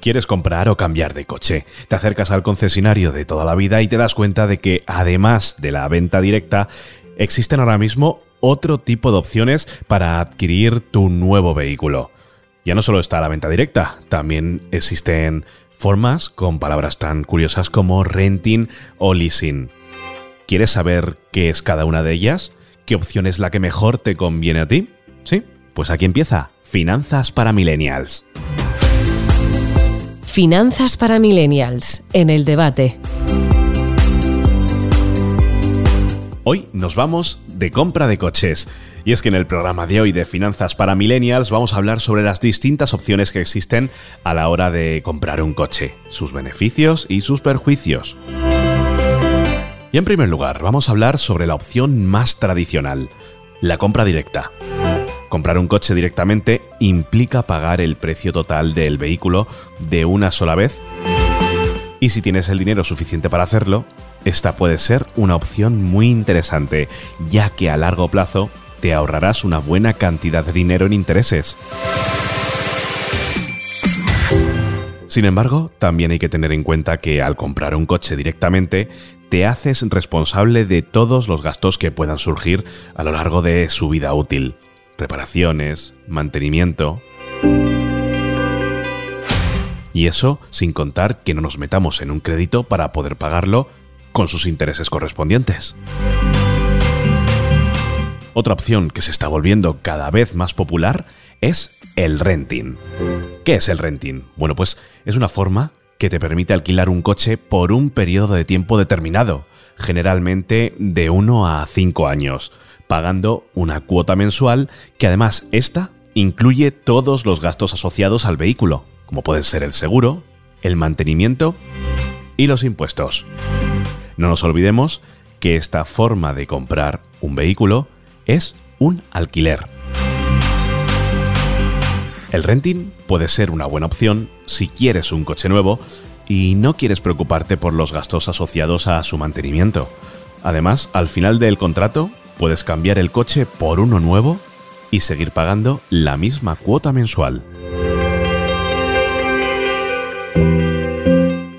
¿Quieres comprar o cambiar de coche? Te acercas al concesionario de toda la vida y te das cuenta de que, además de la venta directa, existen ahora mismo otro tipo de opciones para adquirir tu nuevo vehículo. Ya no solo está la venta directa, también existen formas con palabras tan curiosas como renting o leasing. ¿Quieres saber qué es cada una de ellas? ¿Qué opción es la que mejor te conviene a ti? Sí, pues aquí empieza Finanzas para Millennials. Finanzas para Millennials, en el debate. Hoy nos vamos de compra de coches. Y es que en el programa de hoy de Finanzas para Millennials vamos a hablar sobre las distintas opciones que existen a la hora de comprar un coche, sus beneficios y sus perjuicios. Y en primer lugar, vamos a hablar sobre la opción más tradicional, la compra directa. Comprar un coche directamente implica pagar el precio total del vehículo de una sola vez. Y si tienes el dinero suficiente para hacerlo, esta puede ser una opción muy interesante, ya que a largo plazo te ahorrarás una buena cantidad de dinero en intereses. Sin embargo, también hay que tener en cuenta que al comprar un coche directamente, te haces responsable de todos los gastos que puedan surgir a lo largo de su vida útil reparaciones, mantenimiento. Y eso sin contar que no nos metamos en un crédito para poder pagarlo con sus intereses correspondientes. Otra opción que se está volviendo cada vez más popular es el renting. ¿Qué es el renting? Bueno, pues es una forma que te permite alquilar un coche por un periodo de tiempo determinado, generalmente de 1 a 5 años, pagando una cuota mensual que además esta incluye todos los gastos asociados al vehículo, como pueden ser el seguro, el mantenimiento y los impuestos. No nos olvidemos que esta forma de comprar un vehículo es un alquiler. El renting puede ser una buena opción si quieres un coche nuevo y no quieres preocuparte por los gastos asociados a su mantenimiento. Además, al final del contrato puedes cambiar el coche por uno nuevo y seguir pagando la misma cuota mensual.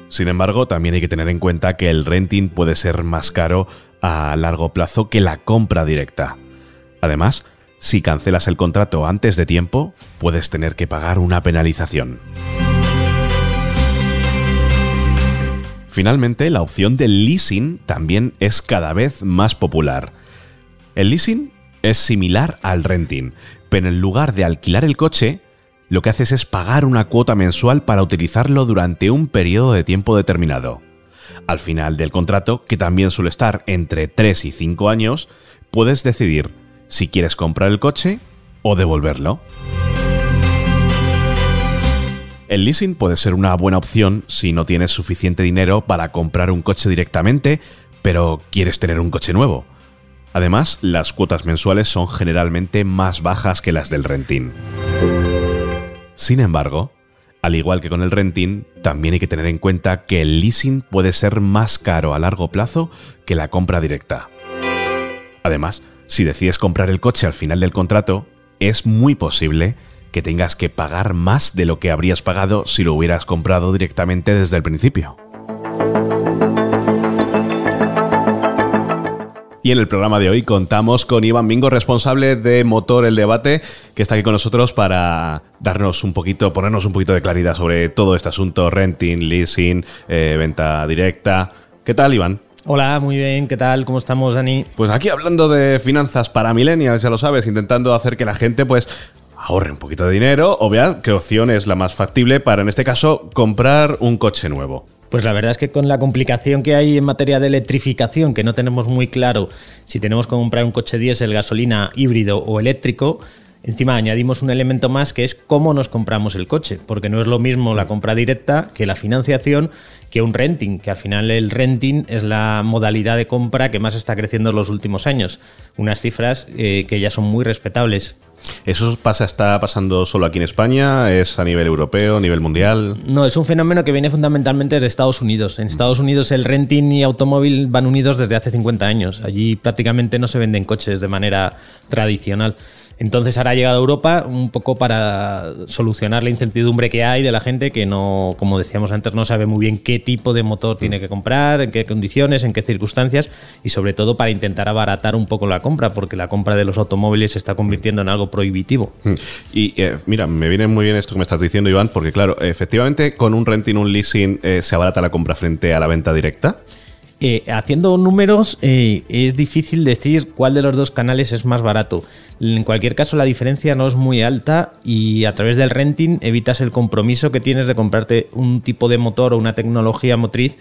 Sin embargo, también hay que tener en cuenta que el renting puede ser más caro a largo plazo que la compra directa. Además, si cancelas el contrato antes de tiempo, puedes tener que pagar una penalización. Finalmente, la opción del leasing también es cada vez más popular. El leasing es similar al renting, pero en lugar de alquilar el coche, lo que haces es pagar una cuota mensual para utilizarlo durante un periodo de tiempo determinado. Al final del contrato, que también suele estar entre 3 y 5 años, puedes decidir si quieres comprar el coche o devolverlo. El leasing puede ser una buena opción si no tienes suficiente dinero para comprar un coche directamente, pero quieres tener un coche nuevo. Además, las cuotas mensuales son generalmente más bajas que las del renting. Sin embargo, al igual que con el renting, también hay que tener en cuenta que el leasing puede ser más caro a largo plazo que la compra directa. Además, si decides comprar el coche al final del contrato, es muy posible que tengas que pagar más de lo que habrías pagado si lo hubieras comprado directamente desde el principio. Y en el programa de hoy contamos con Iván Mingo, responsable de Motor El Debate, que está aquí con nosotros para darnos un poquito, ponernos un poquito de claridad sobre todo este asunto, renting, leasing, eh, venta directa. ¿Qué tal, Iván? Hola, muy bien, ¿qué tal? ¿Cómo estamos, Dani? Pues aquí hablando de finanzas para millennials, ya lo sabes, intentando hacer que la gente pues ahorre un poquito de dinero o vea qué opción es la más factible para, en este caso, comprar un coche nuevo. Pues la verdad es que con la complicación que hay en materia de electrificación, que no tenemos muy claro si tenemos que comprar un coche diésel, gasolina, híbrido o eléctrico, Encima añadimos un elemento más que es cómo nos compramos el coche, porque no es lo mismo la compra directa que la financiación que un renting, que al final el renting es la modalidad de compra que más está creciendo en los últimos años. Unas cifras eh, que ya son muy respetables. ¿Eso pasa, está pasando solo aquí en España? ¿Es a nivel europeo, a nivel mundial? No, es un fenómeno que viene fundamentalmente de Estados Unidos. En Estados Unidos el renting y automóvil van unidos desde hace 50 años. Allí prácticamente no se venden coches de manera tradicional. Entonces ahora ha llegado a Europa un poco para solucionar la incertidumbre que hay de la gente que no, como decíamos antes, no sabe muy bien qué tipo de motor tiene que comprar, en qué condiciones, en qué circunstancias y sobre todo para intentar abaratar un poco la compra, porque la compra de los automóviles se está convirtiendo en algo prohibitivo. Mm. Y eh, mira, me viene muy bien esto que me estás diciendo, Iván, porque claro, efectivamente con un renting, un leasing, eh, se abarata la compra frente a la venta directa. Eh, haciendo números eh, es difícil decir cuál de los dos canales es más barato. En cualquier caso la diferencia no es muy alta y a través del renting evitas el compromiso que tienes de comprarte un tipo de motor o una tecnología motriz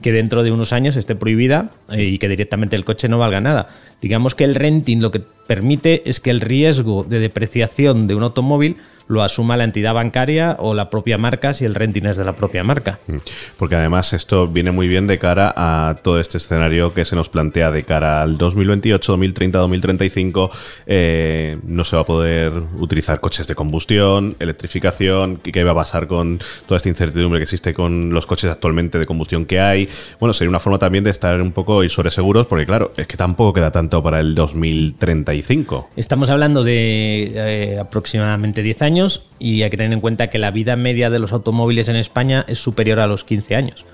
que dentro de unos años esté prohibida eh, y que directamente el coche no valga nada. Digamos que el renting lo que permite es que el riesgo de depreciación de un automóvil lo asuma la entidad bancaria o la propia marca si el renting es de la propia marca. Mm. Porque además esto viene muy bien de cara a todo este escenario que se nos plantea de cara al 2028, 2030, 2035. no se va a poder utilizar coches de combustión, electrificación, qué va a pasar con toda esta incertidumbre que existe con los coches actualmente de combustión que hay. Bueno, sería una forma también de estar un poco y sobre seguros, porque claro, es que tampoco queda tanto para el 2035. Estamos hablando de eh, aproximadamente 10 años y hay que tener en cuenta que la vida media de los automóviles en España es superior a los 15 años.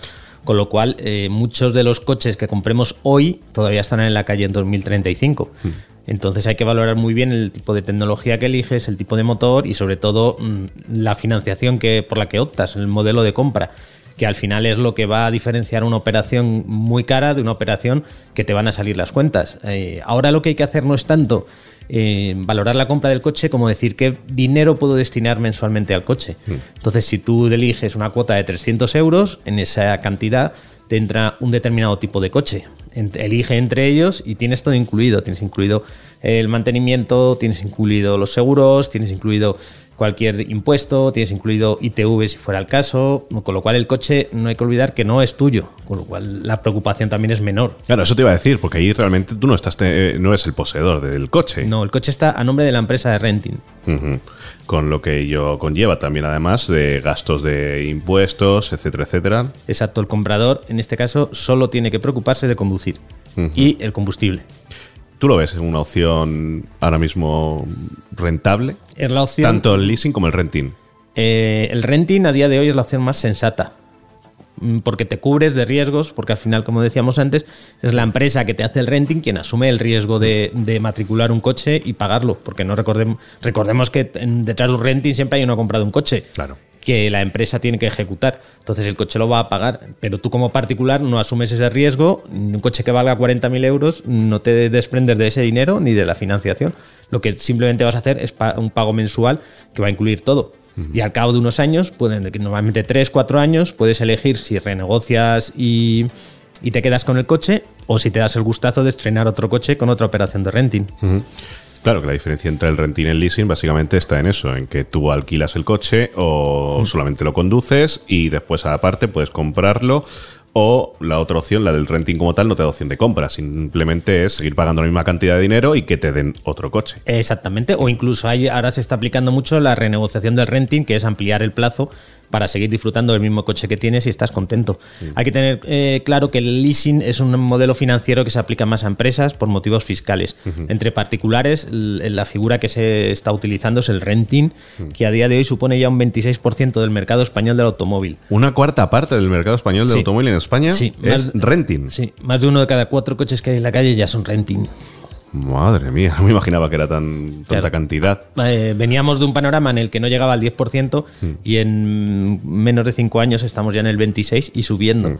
Con lo cual, eh, muchos de los coches que compremos hoy todavía están en la calle en 2035. Hmm. Entonces hay que valorar muy bien el tipo de tecnología que eliges, el tipo de motor y sobre todo mm, la financiación que, por la que optas, el modelo de compra que al final es lo que va a diferenciar una operación muy cara de una operación que te van a salir las cuentas. Eh, ahora lo que hay que hacer no es tanto eh, valorar la compra del coche como decir qué dinero puedo destinar mensualmente al coche. Mm. Entonces, si tú eliges una cuota de 300 euros, en esa cantidad te entra un determinado tipo de coche. Elige entre ellos y tienes todo incluido. Tienes incluido el mantenimiento, tienes incluido los seguros, tienes incluido cualquier impuesto, tienes incluido ITV si fuera el caso, con lo cual el coche no hay que olvidar que no es tuyo, con lo cual la preocupación también es menor. Claro, eso te iba a decir, porque ahí realmente tú no estás eh, no eres el poseedor del coche. No, el coche está a nombre de la empresa de renting. Con lo que ello conlleva también, además, de gastos de impuestos, etcétera, etcétera. Exacto, el comprador en este caso solo tiene que preocuparse de conducir y el combustible. ¿Tú lo ves una opción ahora mismo rentable? Es la opción. Tanto el leasing como el renting. Eh, el renting a día de hoy es la opción más sensata. Mm, porque te cubres de riesgos, porque al final, como decíamos antes, es la empresa que te hace el renting quien asume el riesgo de, matricular un coche y pagarlo. Porque no recordemos, recordemos que detrás de un renting siempre hay uno comprado un coche. Claro que la empresa tiene que ejecutar. Entonces el coche lo va a pagar, pero tú como particular no asumes ese riesgo. Un coche que valga 40.000 euros no te desprendes de ese dinero ni de la financiación. Lo que simplemente vas a hacer es un pago mensual que va a incluir todo. Y al cabo de unos años, pueden, normalmente 3, 4 años, puedes elegir si renegocias y, te quedas con el coche o si te das el gustazo de estrenar otro coche con otra operación de renting. Claro, que la diferencia entre el renting y el leasing básicamente está en eso, en que tú alquilas el coche o mm. solamente lo conduces y después aparte puedes comprarlo o la otra opción, la del renting como tal, no te da opción de compra, simplemente es seguir pagando la misma cantidad de dinero y que te den otro coche. Exactamente, o incluso hay, ahora se está aplicando mucho la renegociación del renting, que es ampliar el plazo para seguir disfrutando del mismo coche que tienes y estás contento. Hay que tener eh, claro que el leasing es un modelo financiero que se aplica más a empresas por motivos fiscales. Entre particulares, la figura que se está utilizando es el renting, que a día de hoy supone ya un 26% del mercado español del automóvil. Una cuarta parte del mercado español del automóvil en España sí, es renting. Sí, más de uno de cada cuatro coches que hay en la calle ya son renting. Madre mía, no me imaginaba que era tan tanta cantidad. Eh, veníamos de un panorama en el que no llegaba al 10% hmm. y en menos de 5 años estamos ya en el 26% y subiendo. Hmm.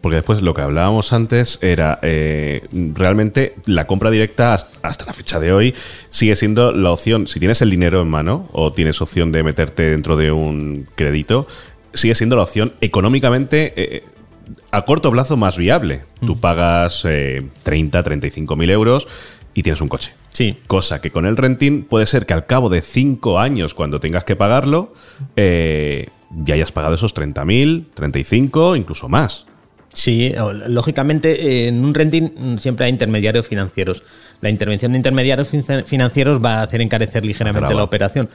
Porque después lo que hablábamos antes era eh, realmente la compra directa hasta la fecha de hoy sigue siendo la opción, si tienes el dinero en mano o tienes opción de meterte dentro de un crédito, sigue siendo la opción económicamente... Eh, a corto plazo más viable. Tú hmm. pagas 30, 35 mil euros y tienes un coche. Sí. Cosa que con el renting puede ser que al cabo de cinco años, cuando tengas que pagarlo, eh, ya hayas pagado esos 30.000, 35, incluso más. Sí, lógicamente en un renting siempre hay intermediarios financieros. La intervención de intermediarios financieros va a hacer encarecer ligeramente la operación.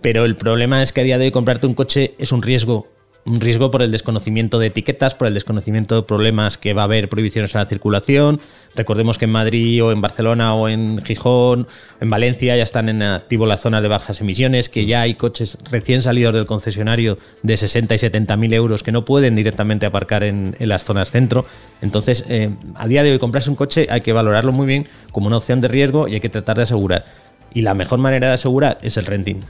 Pero el problema es que a día de hoy comprarte un coche es un riesgo un riesgo por el desconocimiento de etiquetas, por el desconocimiento de problemas que va a haber prohibiciones a la circulación. Recordemos que en Madrid o en Barcelona o en Gijón, en Valencia ya están en activo las zonas de bajas emisiones, que ya hay coches recién salidos del concesionario de 60 y 70 mil euros que no pueden directamente aparcar en, las zonas centro. Entonces, eh, a día de hoy comprarse un coche hay que valorarlo muy bien como una opción de riesgo y hay que tratar de asegurar y la mejor manera de asegurar es el renting.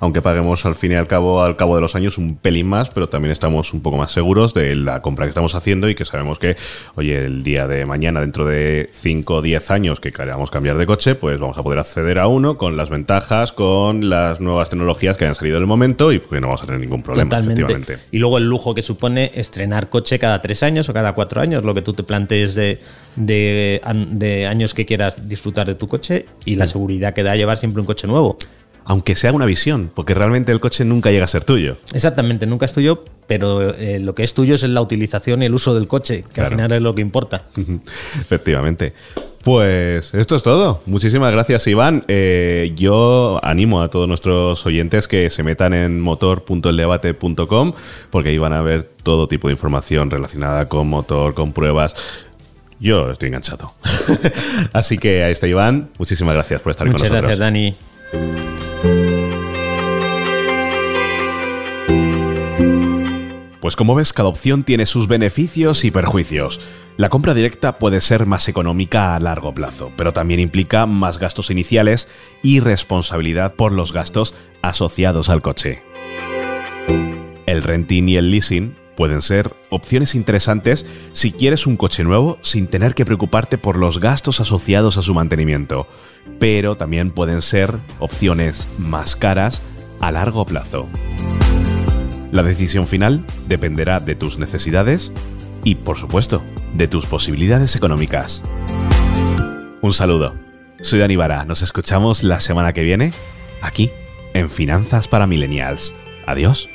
Aunque paguemos al fin y al cabo, al cabo de los años un pelín más, pero también estamos un poco más seguros de la compra que estamos haciendo y que sabemos que, oye, el día de mañana, dentro de 5 o 10 años que queramos cambiar de coche, pues vamos a poder acceder a uno con las ventajas, con las nuevas tecnologías que hayan salido en el momento y que no vamos a tener ningún problema. Totalmente. Y luego el lujo que supone estrenar coche cada 3 años o cada 4 años, lo que tú te plantees de, de, años que quieras disfrutar de tu coche y la seguridad que da llevar siempre un coche nuevo. Aunque sea una visión, porque realmente el coche nunca llega a ser tuyo. Exactamente, nunca es tuyo, pero eh, lo que es tuyo es la utilización y el uso del coche, que al final es lo que importa. Efectivamente. Pues esto es todo. Muchísimas gracias, Iván. Eh, yo animo a todos nuestros oyentes que se metan en motor.eldebate.com porque ahí van a ver todo tipo de información relacionada con motor, con pruebas. Yo estoy enganchado. Así que ahí está Iván. Muchísimas gracias por estar con nosotros. Muchas gracias, Dani. Pues como ves, cada opción tiene sus beneficios y perjuicios. La compra directa puede ser más económica a largo plazo, pero también implica más gastos iniciales y responsabilidad por los gastos asociados al coche. El renting y el leasing pueden ser opciones interesantes si quieres un coche nuevo sin tener que preocuparte por los gastos asociados a su mantenimiento, pero también pueden ser opciones más caras a largo plazo. La decisión final dependerá de tus necesidades y, por supuesto, de tus posibilidades económicas. Un saludo. Soy Dani Vara. Nos escuchamos la semana que viene aquí en Finanzas para Millennials. Adiós.